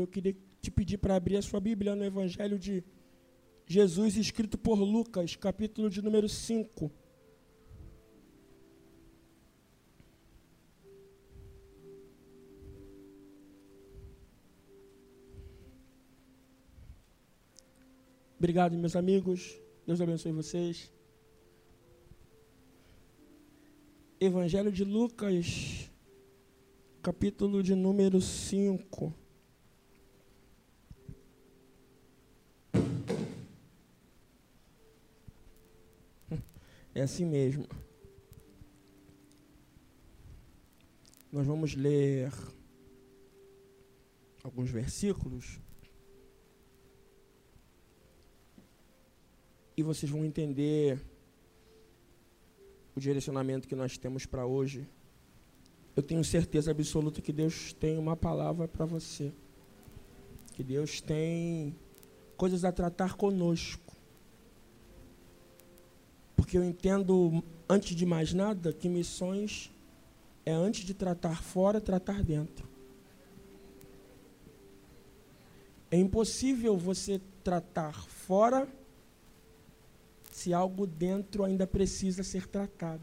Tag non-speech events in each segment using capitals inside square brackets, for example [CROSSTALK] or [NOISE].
Eu queria te pedir para abrir a sua Bíblia no Evangelho de Jesus, escrito por Lucas, capítulo de número 5. Obrigado, meus amigos. Deus abençoe vocês. Evangelho de Lucas, capítulo de número 5. É assim mesmo. Nós vamos ler alguns versículos e vocês vão entender o direcionamento que nós temos para hoje. Eu tenho certeza absoluta que Deus tem uma palavra para você. Que Deus tem coisas a tratar conosco. Porque eu entendo, antes de mais nada, que missões é antes de tratar fora, tratar dentro. É impossível você tratar fora se algo dentro ainda precisa ser tratado.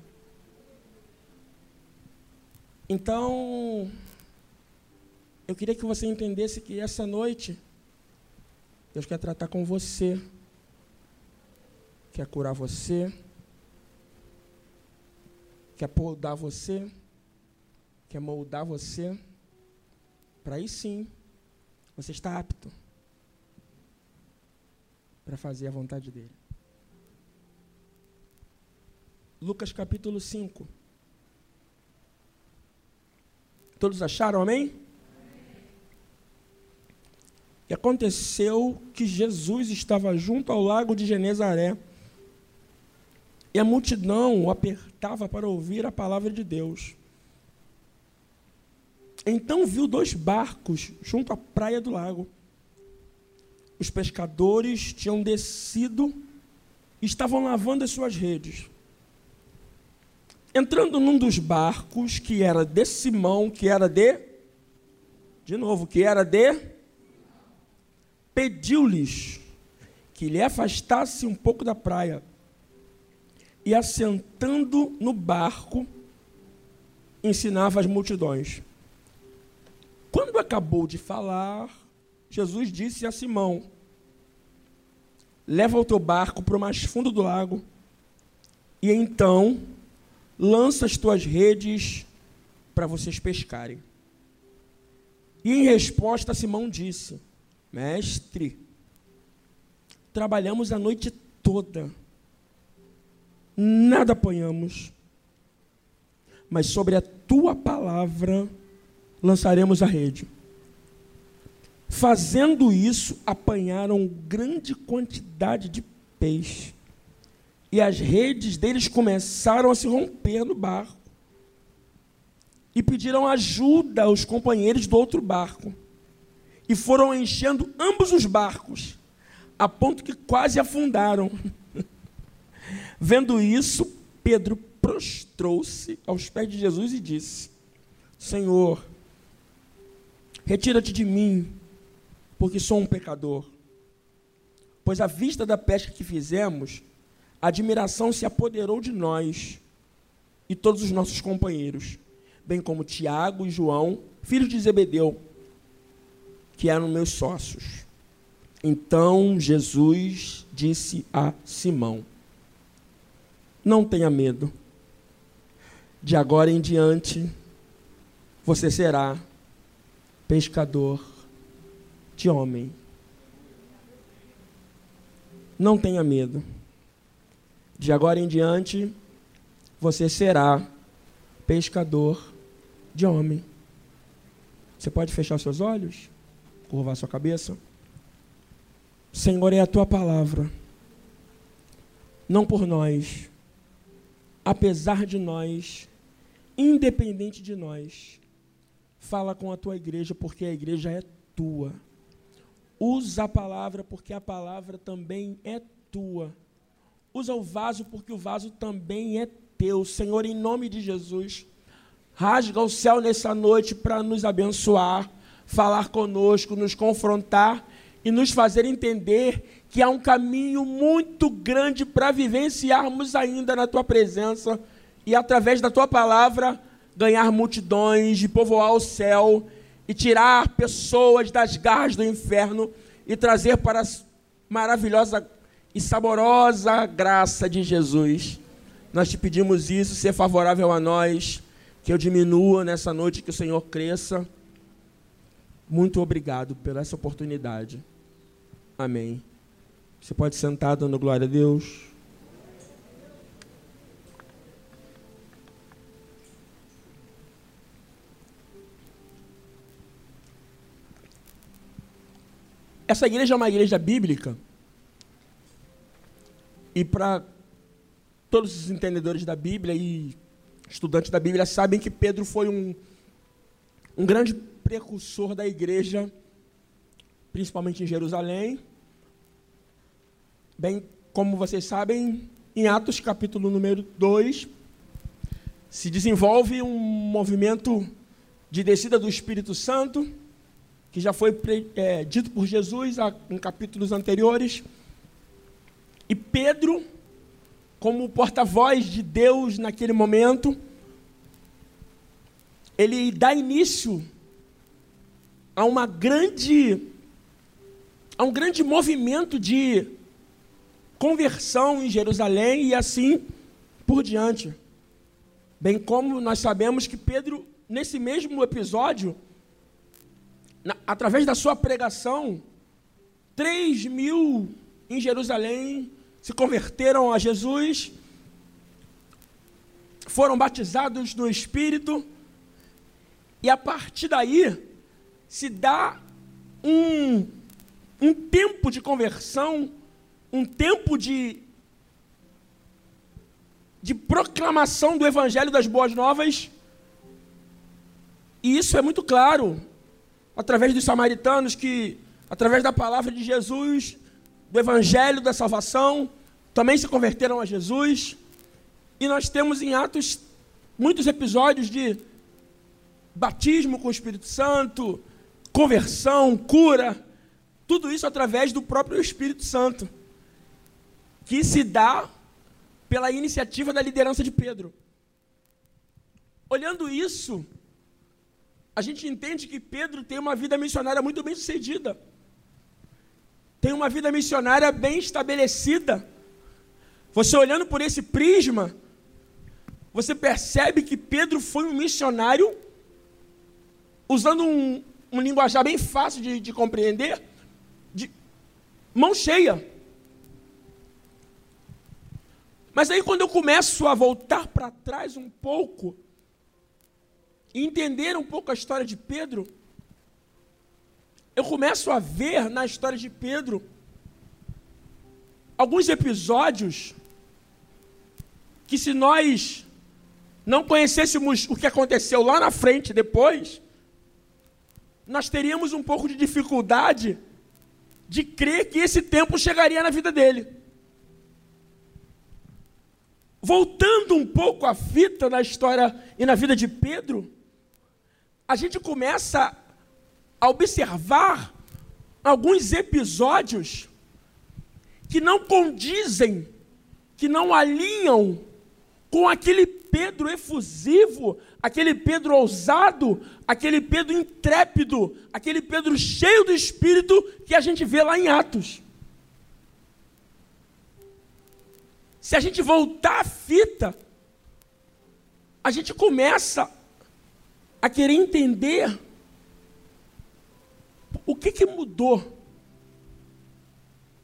Então, eu queria que você entendesse que essa noite, Deus quer tratar com você, quer curar você, quer podar você, quer moldar você, para aí sim você está apto para fazer a vontade dele. Lucas capítulo 5. Todos acharam, amém? E aconteceu que Jesus estava junto ao lago de Genezaré e a multidão o apertava para ouvir a palavra de Deus. Então viu dois barcos junto à praia do lago. Os pescadores tinham descido e estavam lavando as suas redes. Entrando num dos barcos, que era de Simão, que era de. De novo, que era de. Pediu-lhes que lhe afastasse um pouco da praia e assentando no barco, ensinava as multidões. Quando acabou de falar, Jesus disse a Simão: Leva o teu barco para o mais fundo do lago, e então lança as tuas redes para vocês pescarem. E em resposta, Simão disse: Mestre, trabalhamos a noite toda nada apanhamos, mas sobre a tua palavra lançaremos a rede. Fazendo isso, apanharam grande quantidade de peixe. E as redes deles começaram a se romper no barco. E pediram ajuda aos companheiros do outro barco. E foram enchendo ambos os barcos, a ponto que quase afundaram. Vendo isso, Pedro prostrou-se aos pés de Jesus e disse: Senhor, retira-te de mim, porque sou um pecador. Pois à vista da pesca que fizemos, a admiração se apoderou de nós e todos os nossos companheiros, bem como Tiago e João, filhos de Zebedeu, que eram meus sócios. Então Jesus disse a Simão: não tenha medo. De agora em diante, você será pescador de homem. Não tenha medo. De agora em diante, você será pescador de homem. Você pode fechar seus olhos? Curvar sua cabeça? Senhor, é a tua palavra. Não por nós, apesar de nós, independente de nós. Fala com a tua igreja, porque a igreja é tua. Usa a palavra, porque a palavra também é tua. Usa o vaso, porque o vaso também é teu. Senhor, em nome de Jesus, rasga o céu nessa noite para nos abençoar, falar conosco, nos confrontar e nos fazer entender que há um caminho muito grande para vivenciarmos ainda na tua presença e através da tua palavra ganhar multidões, de povoar o céu e tirar pessoas das garras do inferno e trazer para a maravilhosa e saborosa graça de Jesus. Nós te pedimos isso, ser favorável a nós, que eu diminua nessa noite, que o Senhor cresça. Muito obrigado pela essa oportunidade. Amém. Você pode sentar dando glória a Deus. Essa igreja é uma igreja bíblica. E para todos os entendedores da Bíblia e estudantes da Bíblia sabem que Pedro foi um, um grande precursor da igreja, principalmente em Jerusalém. Bem, como vocês sabem, em Atos capítulo número 2, se desenvolve um movimento de descida do Espírito Santo que já foi é, dito por Jesus em capítulos anteriores. E Pedro, como porta-voz de Deus naquele momento, ele dá início a uma grande a um grande movimento de conversão em Jerusalém e assim por diante. Bem como nós sabemos que Pedro, nesse mesmo episódio, na, através da sua pregação, 3 mil em Jerusalém se converteram a Jesus, foram batizados no Espírito, e a partir daí se dá um, um tempo de conversão, um tempo de, de proclamação do Evangelho das Boas Novas, e isso é muito claro através dos samaritanos que, através da palavra de Jesus, do evangelho da salvação, também se converteram a Jesus. E nós temos em Atos muitos episódios de batismo com o Espírito Santo, conversão, cura, tudo isso através do próprio Espírito Santo, que se dá pela iniciativa da liderança de Pedro. Olhando isso, a gente entende que Pedro tem uma vida missionária muito bem sucedida. Tem uma vida missionária bem estabelecida. Você olhando por esse prisma, você percebe que Pedro foi um missionário, usando um, um linguajar bem fácil de, de compreender, de mão cheia. Mas aí quando eu começo a voltar para trás um pouco, e entender um pouco a história de Pedro, eu começo a ver na história de Pedro alguns episódios que se nós não conhecêssemos o que aconteceu lá na frente depois, nós teríamos um pouco de dificuldade de crer que esse tempo chegaria na vida dele. Voltando um pouco a fita na história e na vida de Pedro, a gente começa a observar alguns episódios que não condizem, que não alinham com aquele Pedro efusivo, aquele Pedro ousado, aquele Pedro intrépido, aquele Pedro cheio do espírito que a gente vê lá em Atos. Se a gente voltar a fita, a gente começa a querer entender o que, que mudou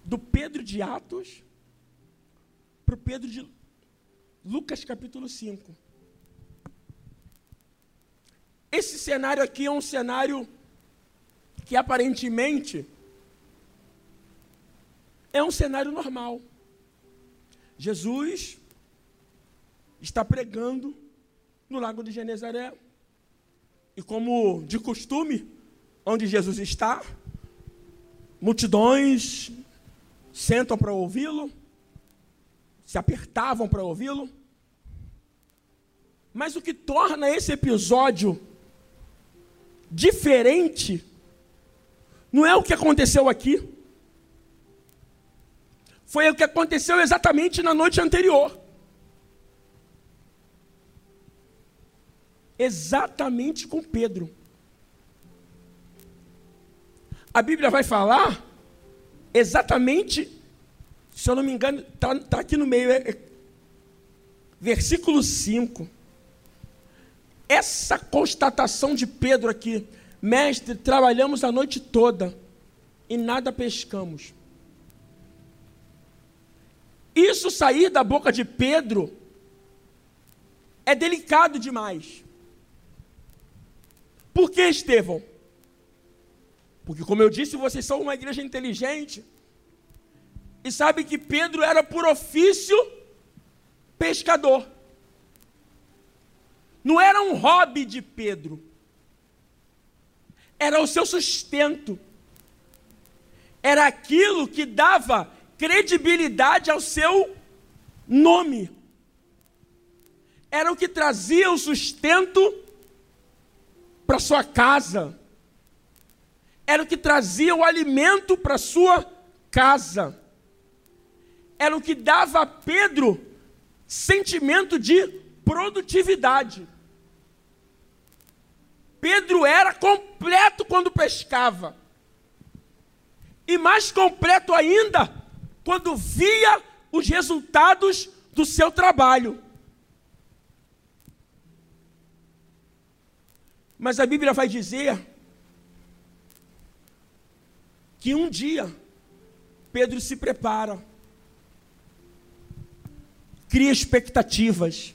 do Pedro de Atos para o Pedro de Lucas capítulo 5. Esse cenário aqui é um cenário que aparentemente é um cenário normal. Jesus está pregando no lago de Genezaré. E como de costume, onde Jesus está, multidões sentam para ouvi-lo, se apertavam para ouvi-lo. Mas o que torna esse episódio diferente Não é o que aconteceu aqui. Foi o que aconteceu exatamente na noite anterior. Exatamente com Pedro. A Bíblia vai falar exatamente, se eu não me engano, está tá aqui no meio, é, é, versículo 5. Essa constatação de Pedro aqui, mestre, trabalhamos a noite toda e nada pescamos. Isso sair da boca de Pedro é delicado demais. Por que, Estevão? Porque, como eu disse, vocês são uma igreja inteligente. E sabe que Pedro era por ofício pescador. Não era um hobby de Pedro. Era o seu sustento. Era aquilo que dava credibilidade ao seu nome. Era o que trazia o sustento para sua casa era o que trazia o alimento para sua casa. Era o que dava a Pedro sentimento de produtividade. Pedro era completo quando pescava. E mais completo ainda quando via os resultados do seu trabalho. Mas a Bíblia vai dizer que um dia Pedro se prepara, cria expectativas,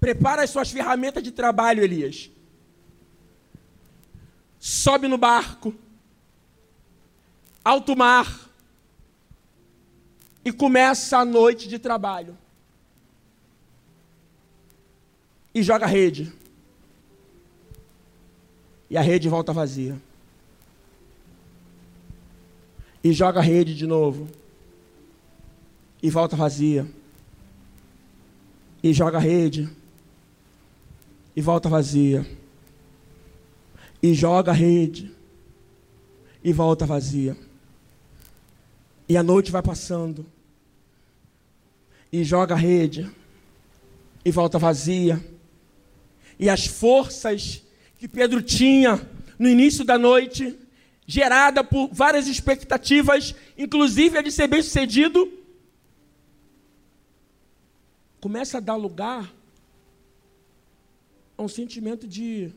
prepara as suas ferramentas de trabalho, Elias. Sobe no barco, alto mar, e começa a noite de trabalho. E joga a rede. E a rede volta vazia e joga a rede de novo. E volta vazia. E joga a rede. E volta vazia. E joga a rede. E volta vazia. E a noite vai passando. E joga a rede. E volta vazia. E as forças que Pedro tinha no início da noite gerada por várias expectativas, inclusive a de ser bem-sucedido, começa a dar lugar a um sentimento de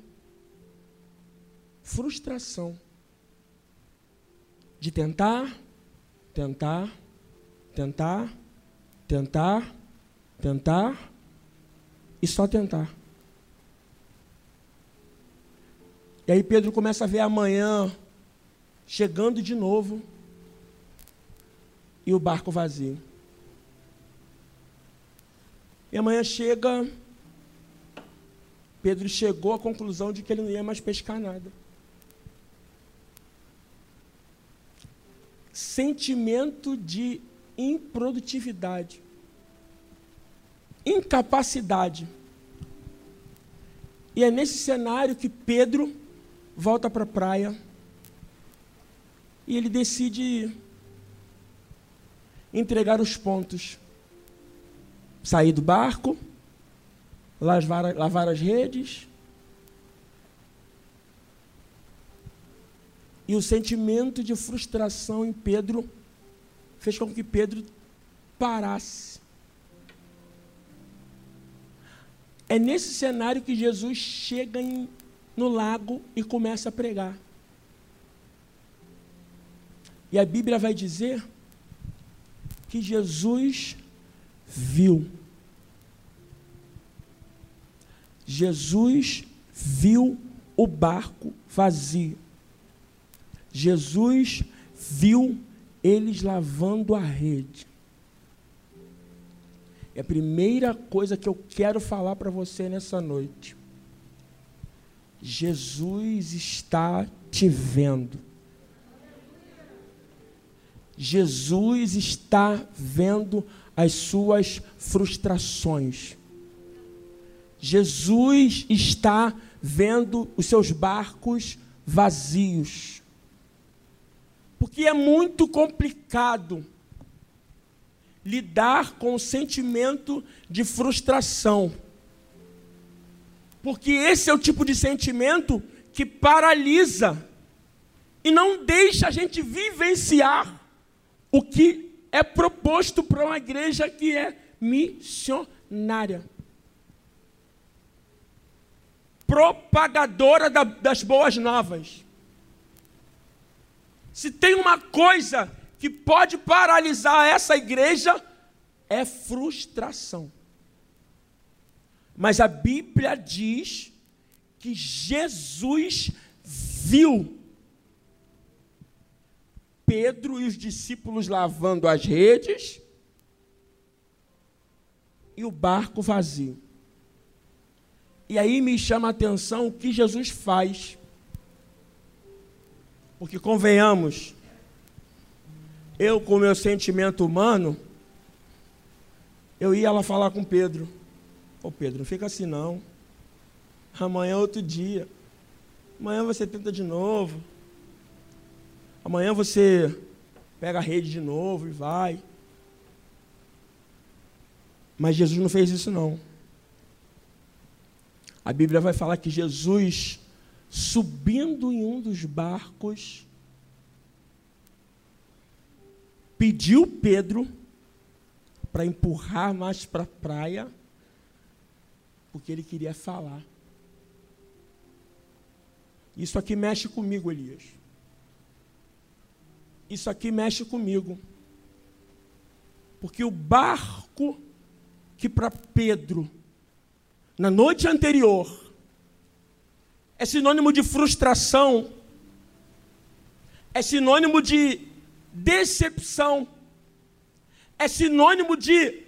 frustração. De tentar, tentar, tentar, tentar, tentar e só tentar. E aí Pedro começa a ver amanhã chegando de novo e o barco vazio. E amanhã chega, Pedro chegou à conclusão de que ele não ia mais pescar nada. Sentimento de improdutividade, incapacidade. E é nesse cenário que Pedro volta para a praia e ele decide entregar os pontos. Sair do barco, lavar, lavar as redes. E o sentimento de frustração em Pedro fez com que Pedro parasse. É nesse cenário que Jesus chega em, no lago e começa a pregar. E a Bíblia vai dizer que Jesus viu. Jesus viu o barco vazio. Jesus viu eles lavando a rede. É a primeira coisa que eu quero falar para você nessa noite. Jesus está te vendo. Jesus está vendo as suas frustrações. Jesus está vendo os seus barcos vazios. Porque é muito complicado lidar com o sentimento de frustração. Porque esse é o tipo de sentimento que paralisa e não deixa a gente vivenciar o que é proposto para uma igreja que é missionária. Propagadora da, das boas novas. Se tem uma coisa que pode paralisar essa igreja, é frustração. Mas a Bíblia diz que Jesus viu Pedro e os discípulos lavando as redes e o barco vazio. E aí me chama a atenção o que Jesus faz. Porque convenhamos, eu com meu sentimento humano, eu ia lá falar com Pedro. Ô Pedro, não fica assim não. Amanhã é outro dia. Amanhã você tenta de novo. Amanhã você pega a rede de novo e vai. Mas Jesus não fez isso não. A Bíblia vai falar que Jesus, subindo em um dos barcos, pediu Pedro para empurrar mais para a praia, porque ele queria falar. Isso aqui mexe comigo, Elias. Isso aqui mexe comigo. Porque o barco que para Pedro, na noite anterior, é sinônimo de frustração, é sinônimo de decepção, é sinônimo de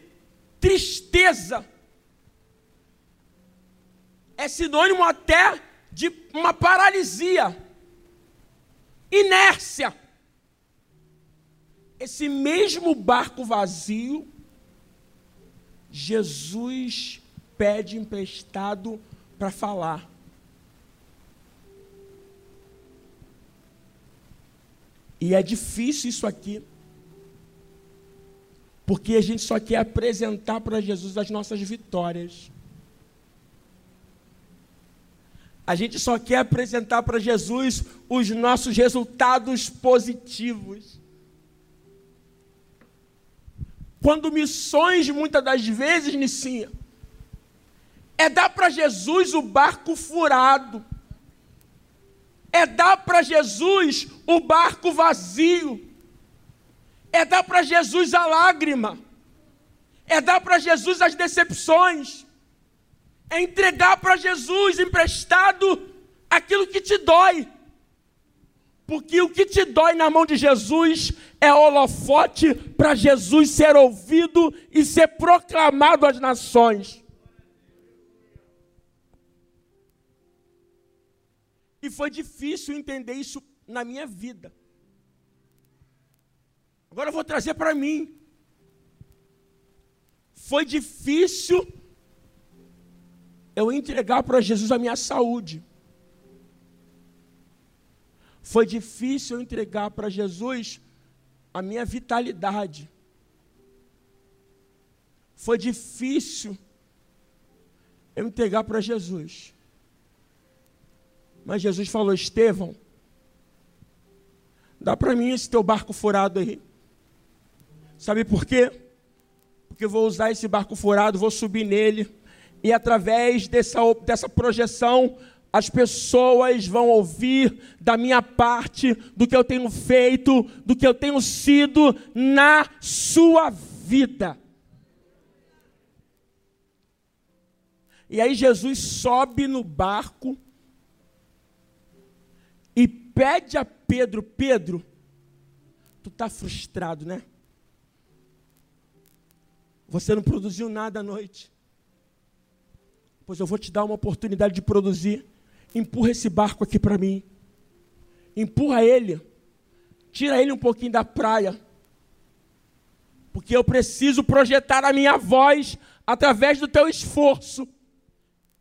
tristeza, é sinônimo até de uma paralisia, inércia. Esse mesmo barco vazio, Jesus pede emprestado para falar. E é difícil isso aqui. Porque a gente só quer apresentar para Jesus as nossas vitórias. A gente só quer apresentar para Jesus os nossos resultados positivos. Quando missões, muitas das vezes, Nicinha, é dar para Jesus o barco furado, é dar para Jesus o barco vazio, é dar para Jesus a lágrima, é dar para Jesus as decepções, é entregar para Jesus emprestado aquilo que te dói. Porque o que te dói na mão de Jesus é holofote para Jesus ser ouvido e ser proclamado às nações. E foi difícil entender isso na minha vida. Agora eu vou trazer para mim. Foi difícil eu entregar para Jesus a minha saúde. Foi difícil eu entregar para Jesus a minha vitalidade. Foi difícil eu entregar para Jesus. Mas Jesus falou: Estevão, dá para mim esse teu barco furado aí. Sabe por quê? Porque eu vou usar esse barco furado, vou subir nele, e através dessa, dessa projeção, as pessoas vão ouvir da minha parte, do que eu tenho feito, do que eu tenho sido na sua vida. E aí Jesus sobe no barco pede a Pedro: Pedro, tu está frustrado, né? Você não produziu nada à noite. Pois eu vou te dar uma oportunidade de produzir. Empurra esse barco aqui para mim. Empurra ele. Tira ele um pouquinho da praia. Porque eu preciso projetar a minha voz através do teu esforço.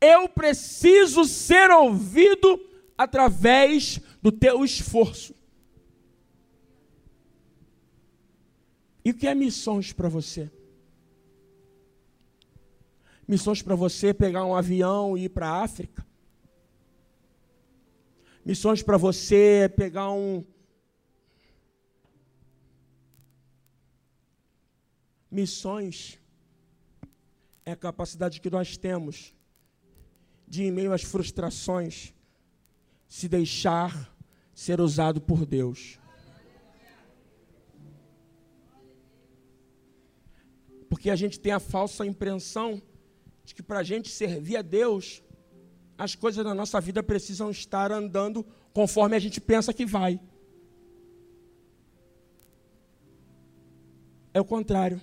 Eu preciso ser ouvido através do teu esforço. E o que é missões para você? Missões para você pegar um avião e ir para a África? Missões para você pegar um. Missões é a capacidade que nós temos de, em meio às frustrações, se deixar ser usado por Deus. Porque a gente tem a falsa impressão de que para a gente servir a Deus, as coisas na nossa vida precisam estar andando conforme a gente pensa que vai. É o contrário.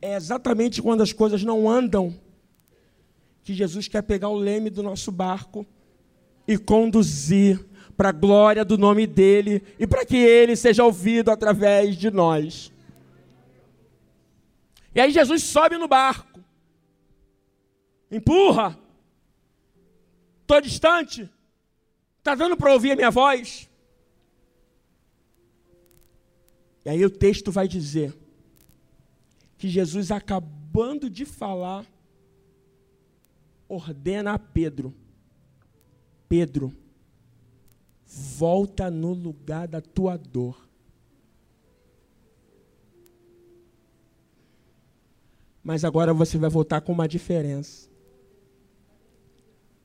É exatamente quando as coisas não andam que Jesus quer pegar o leme do nosso barco e conduzir para a glória do nome dele e para que ele seja ouvido através de nós. E aí Jesus sobe no barco, empurra, estou distante, está dando para ouvir a minha voz? E aí o texto vai dizer que Jesus, acabando de falar, ordena a Pedro: Pedro, volta no lugar da tua dor. Mas agora você vai voltar com uma diferença.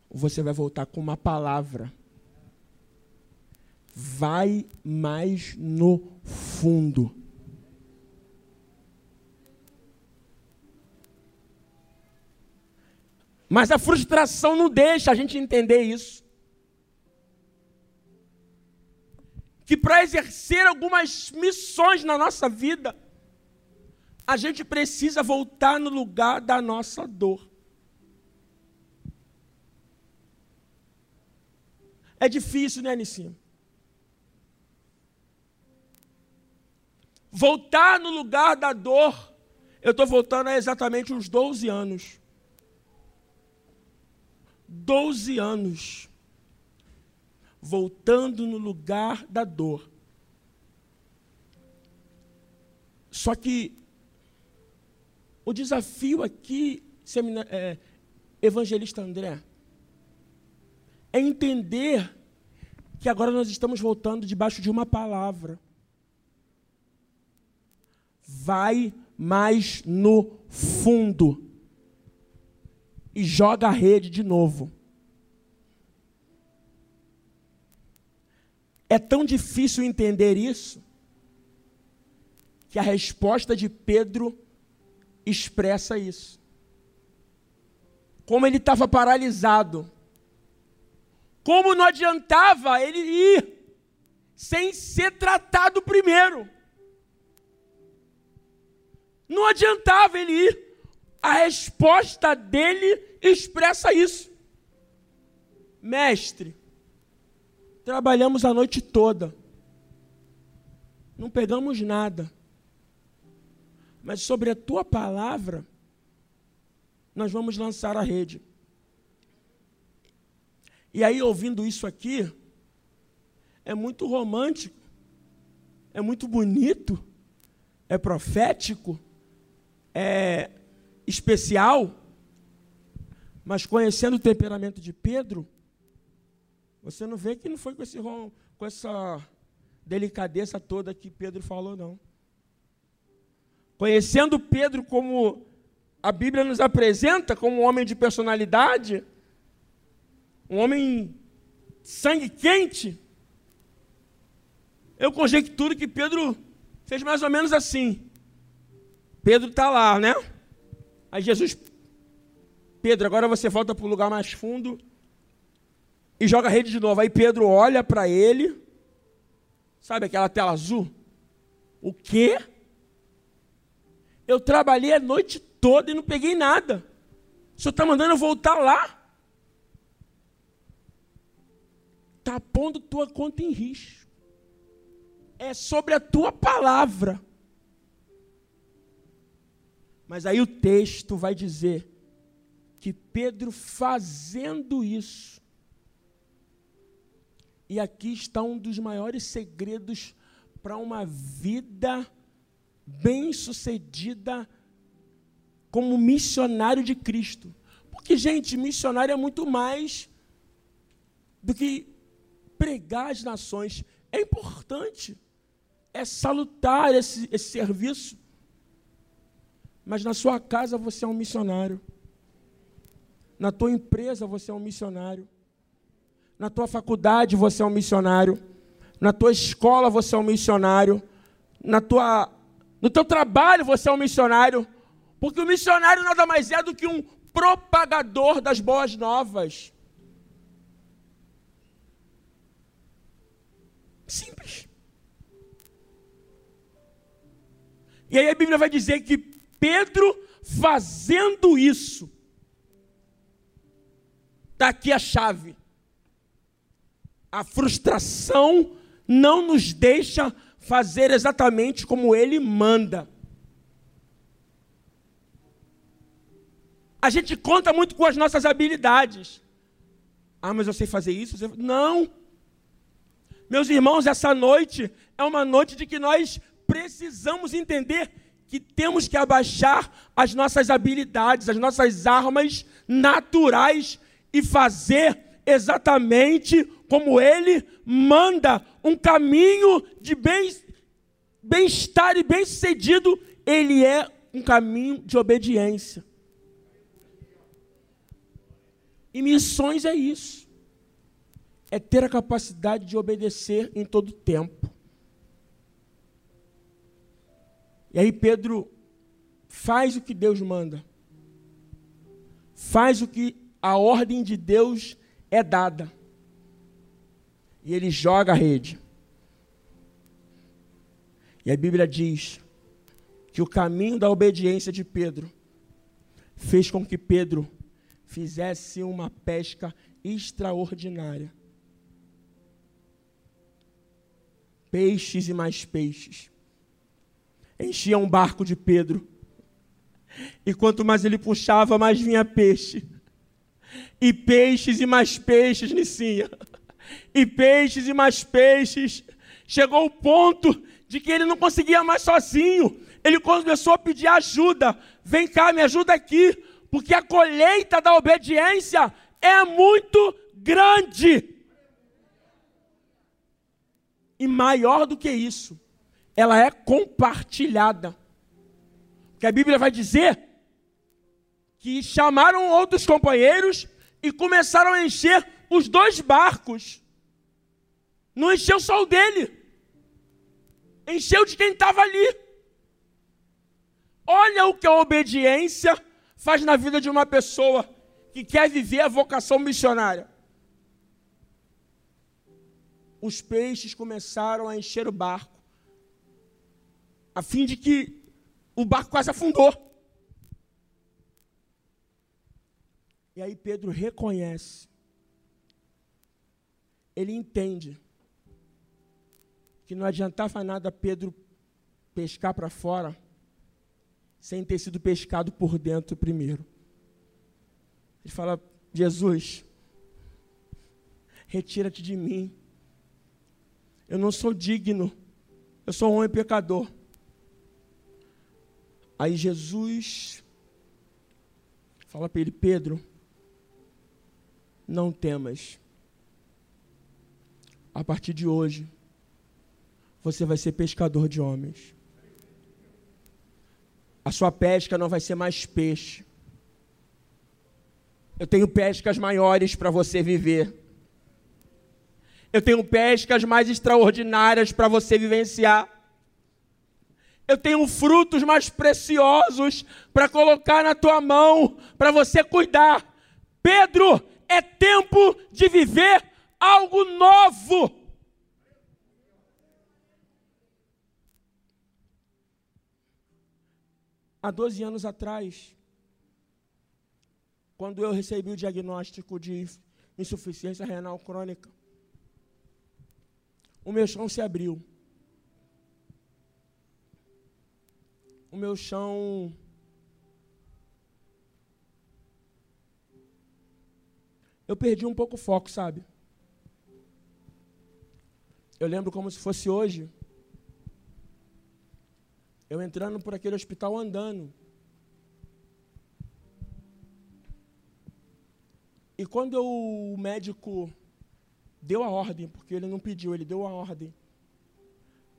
Você vai voltar com uma palavra. Vai mais no fundo. Mas a frustração não deixa a gente entender isso. Que para exercer algumas missões na nossa vida, a gente precisa voltar no lugar da nossa dor. É difícil, né, Anicinho? Voltar no lugar da dor, eu estou voltando há exatamente uns 12 anos. 12 anos. Voltando no lugar da dor. Só que o desafio aqui, é, evangelista André, é entender que agora nós estamos voltando debaixo de uma palavra. Vai mais no fundo e joga a rede de novo. É tão difícil entender isso que a resposta de Pedro expressa isso. Como ele estava paralisado. Como não adiantava ele ir sem ser tratado primeiro. Não adiantava ele ir. A resposta dele expressa isso. Mestre, trabalhamos a noite toda. Não pegamos nada mas sobre a tua palavra, nós vamos lançar a rede. E aí, ouvindo isso aqui, é muito romântico, é muito bonito, é profético, é especial, mas conhecendo o temperamento de Pedro, você não vê que não foi com, esse, com essa delicadeza toda que Pedro falou, não. Conhecendo Pedro como a Bíblia nos apresenta, como um homem de personalidade, um homem sangue quente, eu conjecturo que Pedro fez mais ou menos assim. Pedro está lá, né? Aí Jesus, Pedro, agora você volta para o lugar mais fundo e joga a rede de novo. Aí Pedro olha para ele, sabe aquela tela azul? O quê? Eu trabalhei a noite toda e não peguei nada. O senhor está mandando eu voltar lá? Está pondo tua conta em risco. É sobre a tua palavra. Mas aí o texto vai dizer que Pedro fazendo isso, E aqui está um dos maiores segredos para uma vida bem-sucedida como missionário de Cristo. Porque, gente, missionário é muito mais do que pregar as nações. É importante, é salutar esse, esse serviço. Mas na sua casa você é um missionário. Na tua empresa você é um missionário. Na tua faculdade você é um missionário. Na tua escola você é um missionário. Na tua, no teu trabalho você é um missionário. Porque o missionário nada mais é do que um propagador das boas novas. Simples. E aí a Bíblia vai dizer que Pedro, fazendo isso, está aqui a chave. A frustração não nos deixa fazer exatamente como ele manda. A gente conta muito com as nossas habilidades. Ah, mas eu sei fazer isso? Não. Meus irmãos, essa noite é uma noite de que nós precisamos entender que temos que abaixar as nossas habilidades, as nossas armas naturais e fazer exatamente como Ele manda um caminho de bem-estar e bem-sucedido, ele é um caminho de obediência. E missões é isso. É ter a capacidade de obedecer em todo tempo. E aí Pedro faz o que Deus manda. Faz o que a ordem de Deus é dada. E ele joga a rede. E a Bíblia diz que o caminho da obediência de Pedro fez com que Pedro fizesse uma pesca extraordinária. Peixes e mais peixes. Enchia um barco de Pedro. E quanto mais ele puxava, mais vinha peixe. E peixes e mais peixes, Nicinha. E peixes e mais peixes. Chegou o ponto de que ele não conseguia mais sozinho. Ele começou a pedir ajuda. Vem cá, me ajuda aqui porque a colheita da obediência é muito grande. E maior do que isso, ela é compartilhada. Que a Bíblia vai dizer que chamaram outros companheiros e começaram a encher os dois barcos. Não encheu só o dele, encheu de quem estava ali. Olha o que a obediência faz na vida de uma pessoa que quer viver a vocação missionária. Os peixes começaram a encher o barco, a fim de que o barco quase afundou. E aí Pedro reconhece, ele entende que não adiantava nada Pedro pescar para fora sem ter sido pescado por dentro primeiro. Ele fala: Jesus, retira-te de mim. Eu não sou digno. Eu sou um homem pecador. Aí Jesus fala para ele: Pedro, não temas. A partir de hoje, você vai ser pescador de homens a sua pesca não vai ser mais peixe. Eu tenho pescas maiores para você viver. Eu tenho pescas mais extraordinárias para você vivenciar. Eu tenho frutos mais preciosos para colocar na tua mão, para você cuidar. Pedro, é tempo de viver algo novo. há 12 anos atrás, quando eu recebi o diagnóstico de insuficiência renal crônica, o meu chão se abriu. O meu chão eu perdi um pouco o foco, sabe? Eu lembro como se fosse hoje. Eu entrando por aquele hospital andando. E quando o médico deu a ordem, porque ele não pediu, ele deu a ordem,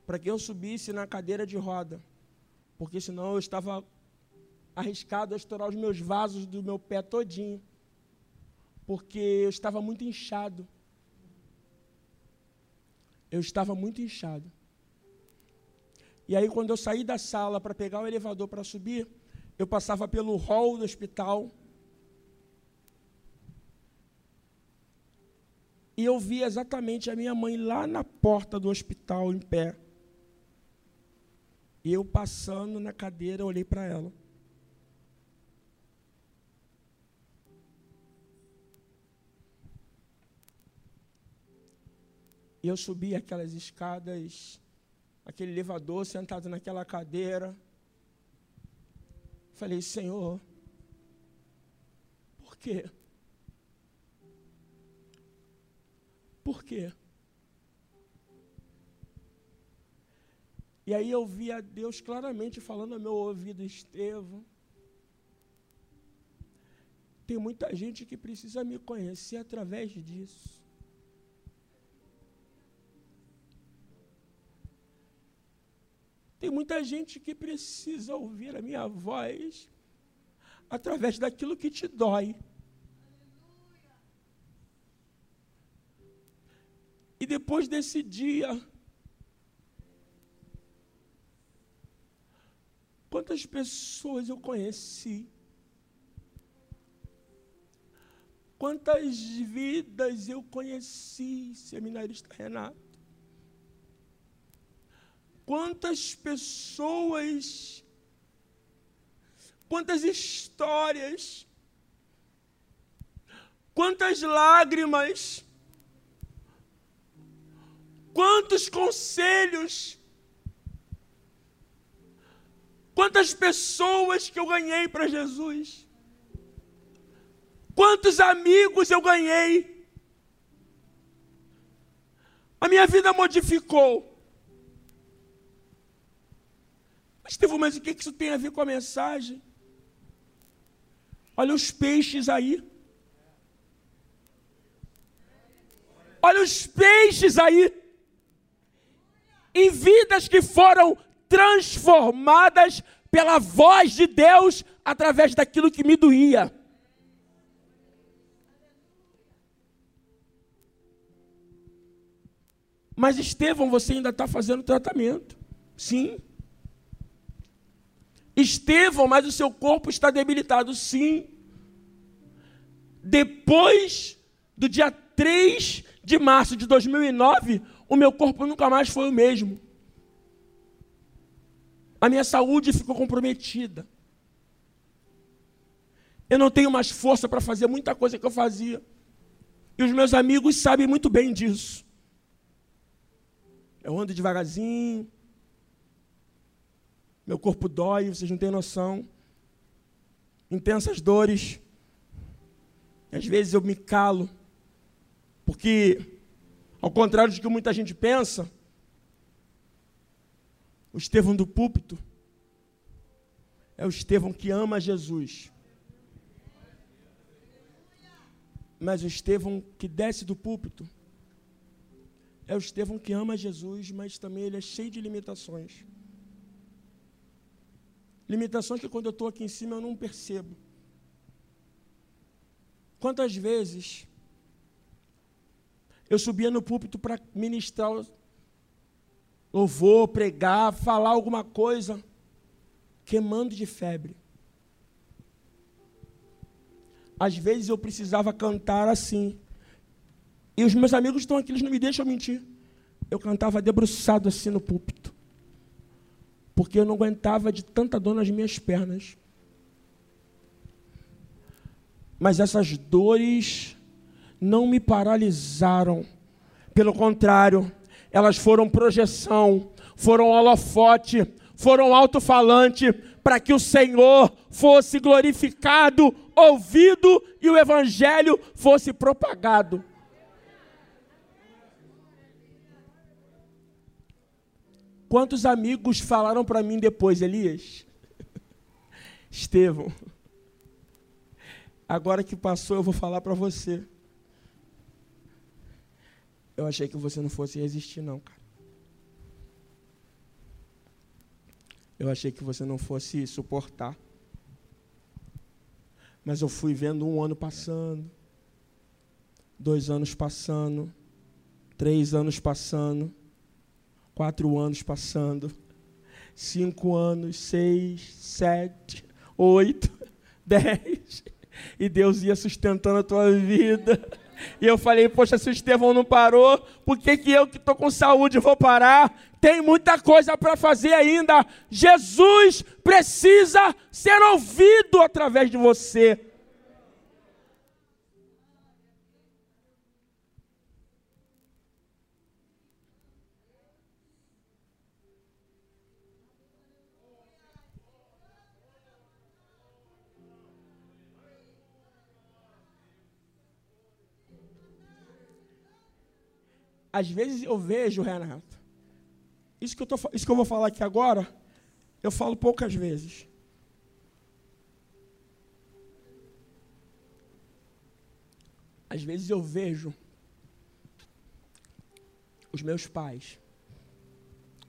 para que eu subisse na cadeira de roda, porque senão eu estava arriscado a estourar os meus vasos do meu pé todinho, porque eu estava muito inchado. Eu estava muito inchado. E aí, quando eu saí da sala para pegar o elevador para subir, eu passava pelo hall do hospital. E eu vi exatamente a minha mãe lá na porta do hospital, em pé. E eu passando na cadeira, olhei para ela. E eu subi aquelas escadas, aquele elevador, sentado naquela cadeira. Falei, Senhor, por quê? Por quê? E aí eu vi a Deus claramente falando ao meu ouvido, Estevão. Tem muita gente que precisa me conhecer através disso. Tem muita gente que precisa ouvir a minha voz através daquilo que te dói. E depois desse dia, quantas pessoas eu conheci, quantas vidas eu conheci, seminarista Renato. Quantas pessoas, quantas histórias, quantas lágrimas, quantos conselhos, quantas pessoas que eu ganhei para Jesus, quantos amigos eu ganhei. A minha vida modificou. Estevão, mas o que isso tem a ver com a mensagem? Olha os peixes aí. Olha os peixes aí. Em vidas que foram transformadas pela voz de Deus através daquilo que me doía. Mas Estevão, você ainda está fazendo tratamento. Sim. Estevão, mas o seu corpo está debilitado. Sim. Depois do dia 3 de março de 2009, o meu corpo nunca mais foi o mesmo. A minha saúde ficou comprometida. Eu não tenho mais força para fazer muita coisa que eu fazia. E os meus amigos sabem muito bem disso. Eu ando devagarzinho, meu corpo dói, vocês não têm noção. Intensas dores. Às vezes eu me calo, porque, ao contrário de que muita gente pensa, o Estevão do púlpito é o Estevão que ama Jesus. Mas o Estevão que desce do púlpito é o Estevão que ama Jesus, mas também ele é cheio de limitações. Limitações que quando eu estou aqui em cima eu não percebo. Quantas vezes eu subia no púlpito para ministrar louvor, pregar, falar alguma coisa, queimando de febre. Às vezes eu precisava cantar assim. E os meus amigos estão aqui, eles não me deixam mentir. Eu cantava debruçado assim no púlpito porque eu não aguentava de tanta dor nas minhas pernas. Mas essas dores não me paralisaram. Pelo contrário, elas foram projeção, foram holofote, foram alto-falante para que o Senhor fosse glorificado, ouvido e o evangelho fosse propagado. Quantos amigos falaram para mim depois, Elias? [LAUGHS] Estevão, agora que passou, eu vou falar para você. Eu achei que você não fosse resistir, não, cara. Eu achei que você não fosse suportar. Mas eu fui vendo um ano passando, dois anos passando, três anos passando, quatro anos passando, cinco anos, seis, sete, oito, [LAUGHS] dez. E Deus ia sustentando a tua vida. E eu falei, poxa, se o Estevão não parou, por que, que eu que estou com saúde vou parar? Tem muita coisa para fazer ainda. Jesus precisa ser ouvido através de você. Às vezes eu vejo, Renato, isso que, eu tô, isso que eu vou falar aqui agora, eu falo poucas vezes. Às vezes eu vejo os meus pais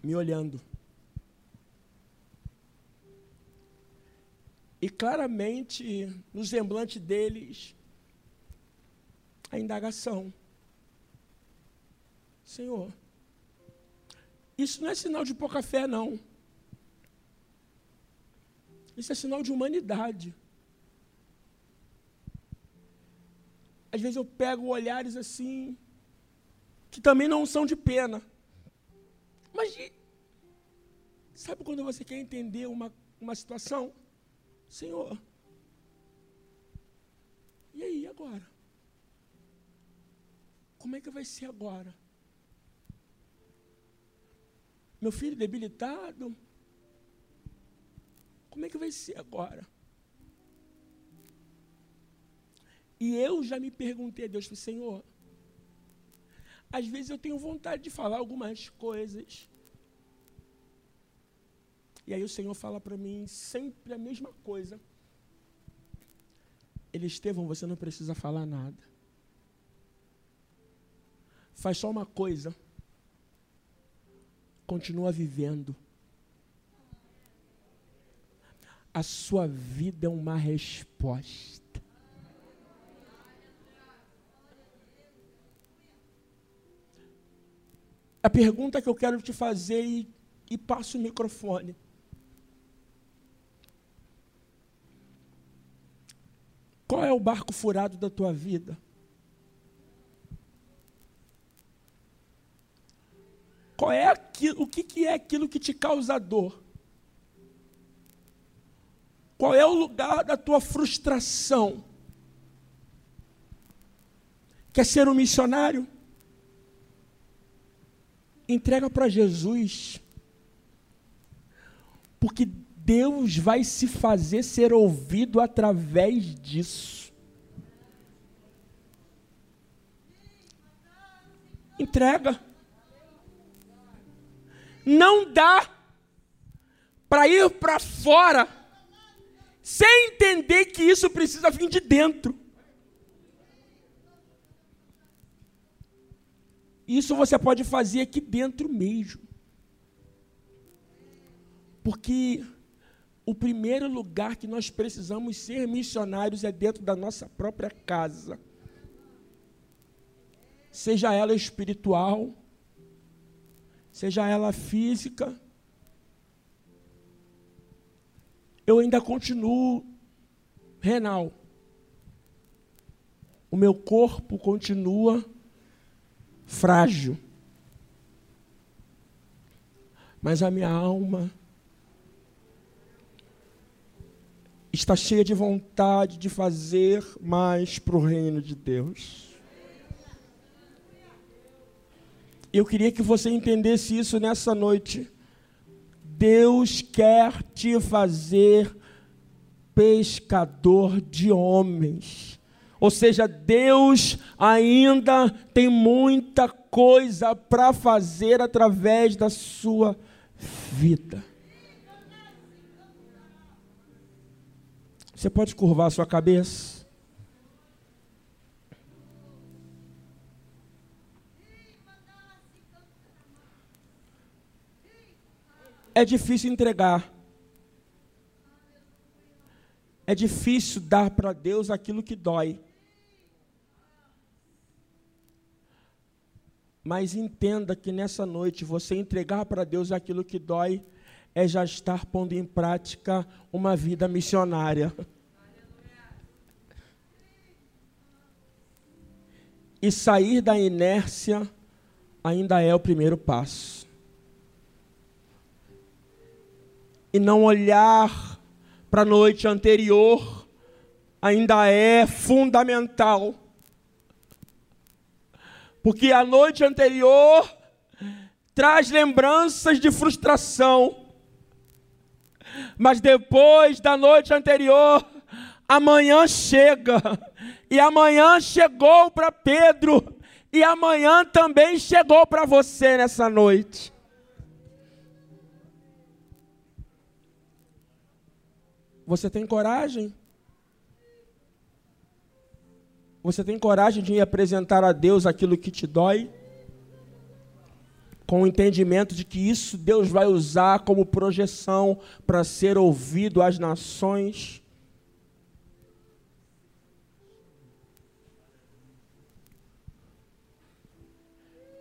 me olhando. E claramente no semblante deles a indagação. Senhor, isso não é sinal de pouca fé, não. Isso é sinal de humanidade. Às vezes eu pego olhares assim, que também não são de pena. Mas, sabe quando você quer entender uma, uma situação? Senhor, e aí agora? Como é que vai ser agora? Meu filho debilitado. Como é que vai ser agora? E eu já me perguntei a Deus, Senhor, às vezes eu tenho vontade de falar algumas coisas. E aí o Senhor fala para mim sempre a mesma coisa. Ele, Estevão, você não precisa falar nada. Faz só uma coisa continua vivendo. A sua vida é uma resposta. A pergunta que eu quero te fazer e, e passo o microfone. Qual é o barco furado da tua vida? Qual é aquilo, o que, que é aquilo que te causa dor? Qual é o lugar da tua frustração? Quer ser um missionário? Entrega para Jesus. Porque Deus vai se fazer ser ouvido através disso. Entrega. Não dá para ir para fora sem entender que isso precisa vir de dentro. Isso você pode fazer aqui dentro mesmo. Porque o primeiro lugar que nós precisamos ser missionários é dentro da nossa própria casa. Seja ela espiritual, seja ela física, eu ainda continuo renal. O meu corpo continua frágil. Mas a minha alma está cheia de vontade de fazer mais para o reino de Deus. Eu queria que você entendesse isso nessa noite. Deus quer te fazer pescador de homens. Ou seja, Deus ainda tem muita coisa para fazer através da sua vida. Você pode curvar a sua cabeça? É difícil entregar. É difícil dar para Deus aquilo que dói. Mas entenda que nessa noite você entregar para Deus aquilo que dói é já estar pondo em prática uma vida missionária. E sair da inércia ainda é o primeiro passo. E não olhar para a noite anterior ainda é fundamental. Porque a noite anterior traz lembranças de frustração. Mas depois da noite anterior, amanhã chega. E amanhã chegou para Pedro. E amanhã também chegou para você nessa noite. Você tem coragem? Você tem coragem de apresentar a Deus aquilo que te dói? Com o entendimento de que isso Deus vai usar como projeção para ser ouvido às nações?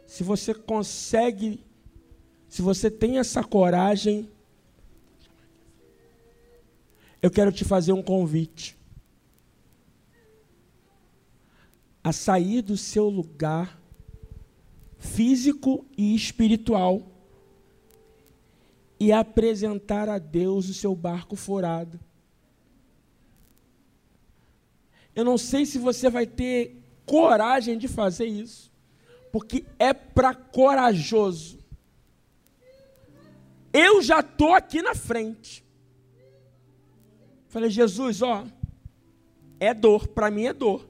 Se você consegue, se você tem essa coragem, eu quero te fazer um convite. a sair do seu lugar físico e espiritual e apresentar a Deus o seu barco furado. Eu não sei se você vai ter coragem de fazer isso, porque é para corajoso. Eu já estou aqui na frente. Falei, Jesus, ó, é dor, para mim é dor.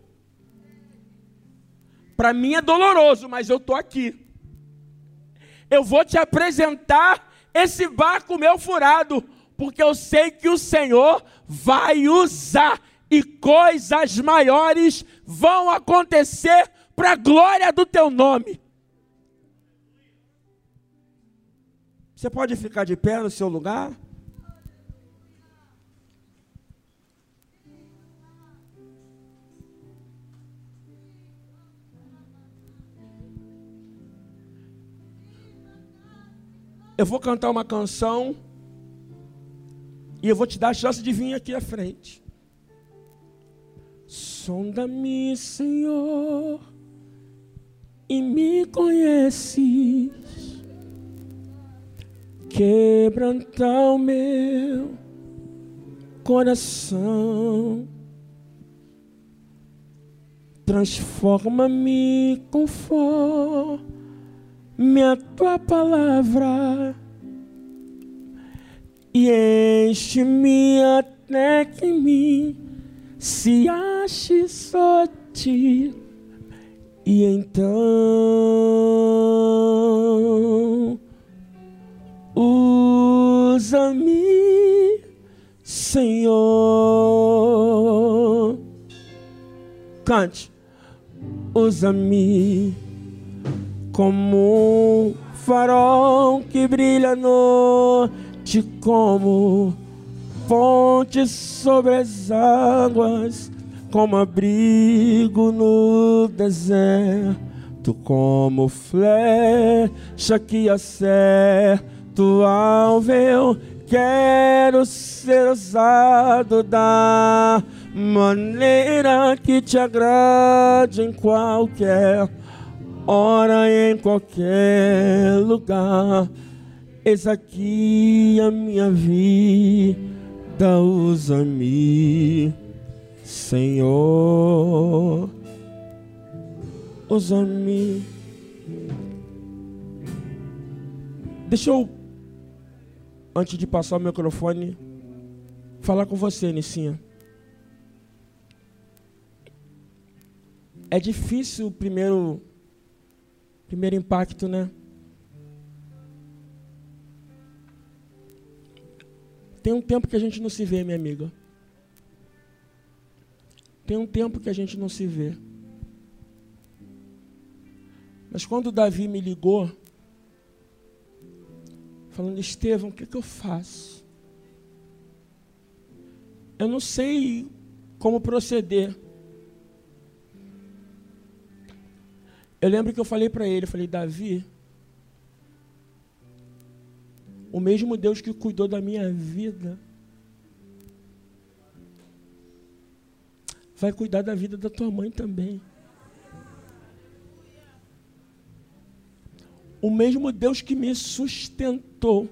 Para mim é doloroso, mas eu estou aqui. Eu vou te apresentar esse barco meu furado, porque eu sei que o Senhor vai usar e coisas maiores vão acontecer para a glória do teu nome. Você pode ficar de pé no seu lugar? Eu vou cantar uma canção e eu vou te dar a chance de vir aqui à frente. Sonda-me, Senhor, e me conheces. Quebranta o meu coração. Transforma-me conforme minha tua palavra e enche-me até que em mim se ache só ti. E então usa-me, Senhor. Cante, usa-me como um farol que brilha noite, como fonte sobre as águas, como abrigo no deserto, como flecha que acerta ao véu. Quero ser usado da maneira que te agrade em qualquer ora em qualquer lugar. Eis aqui a minha vida, usa-me, Senhor, usa-me. Deixa eu, antes de passar o microfone, falar com você, Nissinha. É difícil primeiro Primeiro impacto, né? Tem um tempo que a gente não se vê, minha amiga. Tem um tempo que a gente não se vê. Mas quando Davi me ligou, falando, Estevão, o que, que eu faço? Eu não sei como proceder. Eu lembro que eu falei para ele, eu falei, Davi, o mesmo Deus que cuidou da minha vida, vai cuidar da vida da tua mãe também. O mesmo Deus que me sustentou,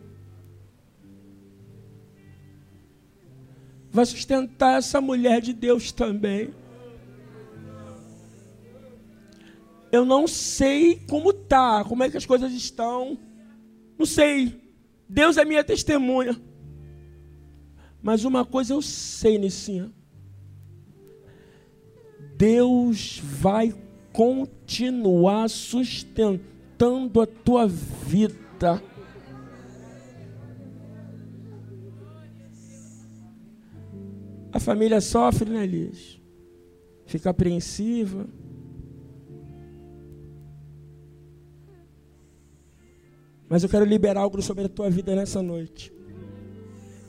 vai sustentar essa mulher de Deus também. Eu não sei como tá, como é que as coisas estão. Não sei. Deus é minha testemunha. Mas uma coisa eu sei, Nissinha. Deus vai continuar sustentando a tua vida. A família sofre, né, Liz? Fica apreensiva. Mas eu quero liberar algo sobre a tua vida nessa noite.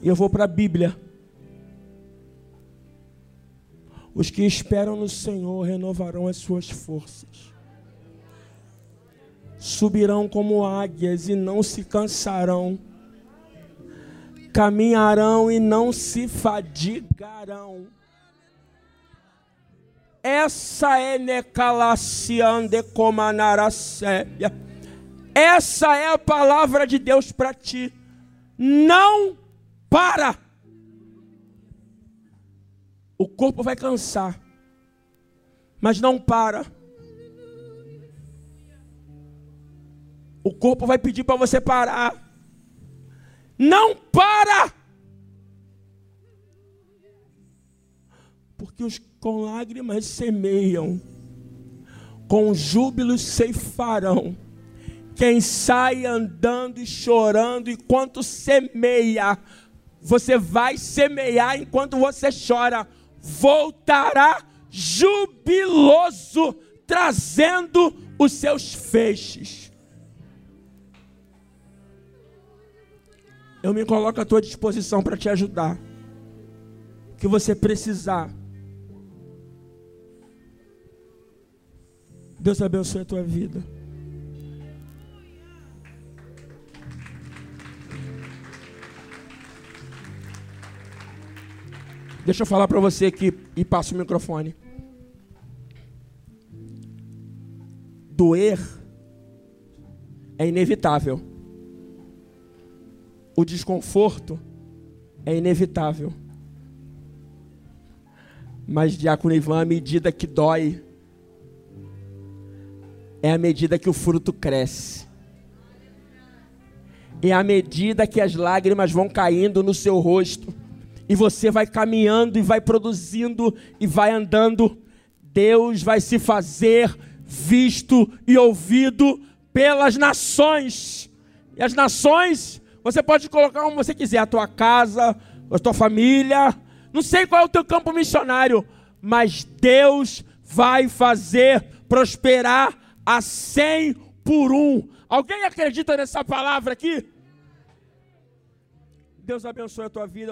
E eu vou para a Bíblia. Os que esperam no Senhor renovarão as suas forças. Subirão como águias e não se cansarão. Caminharão e não se fadigarão. Essa é Necalaciande Comanaracébia essa é a palavra de Deus para ti. Não para. O corpo vai cansar, mas não para. O corpo vai pedir para você parar. Não para. Porque os com lágrimas semeiam, com júbilos ceifarão. Quem sai andando e chorando enquanto semeia, você vai semear enquanto você chora, voltará jubiloso, trazendo os seus feixes. Eu me coloco à tua disposição para te ajudar. Que você precisar. Deus abençoe a tua vida. Deixa eu falar para você aqui e passo o microfone. Doer é inevitável. O desconforto é inevitável. Mas, Diácono Ivan, a medida que dói é a medida que o fruto cresce. É a medida que as lágrimas vão caindo no seu rosto e você vai caminhando e vai produzindo e vai andando, Deus vai se fazer visto e ouvido pelas nações. E as nações, você pode colocar como você quiser, a tua casa, a tua família, não sei qual é o teu campo missionário, mas Deus vai fazer prosperar a cem por um. Alguém acredita nessa palavra aqui? Deus abençoe a tua vida.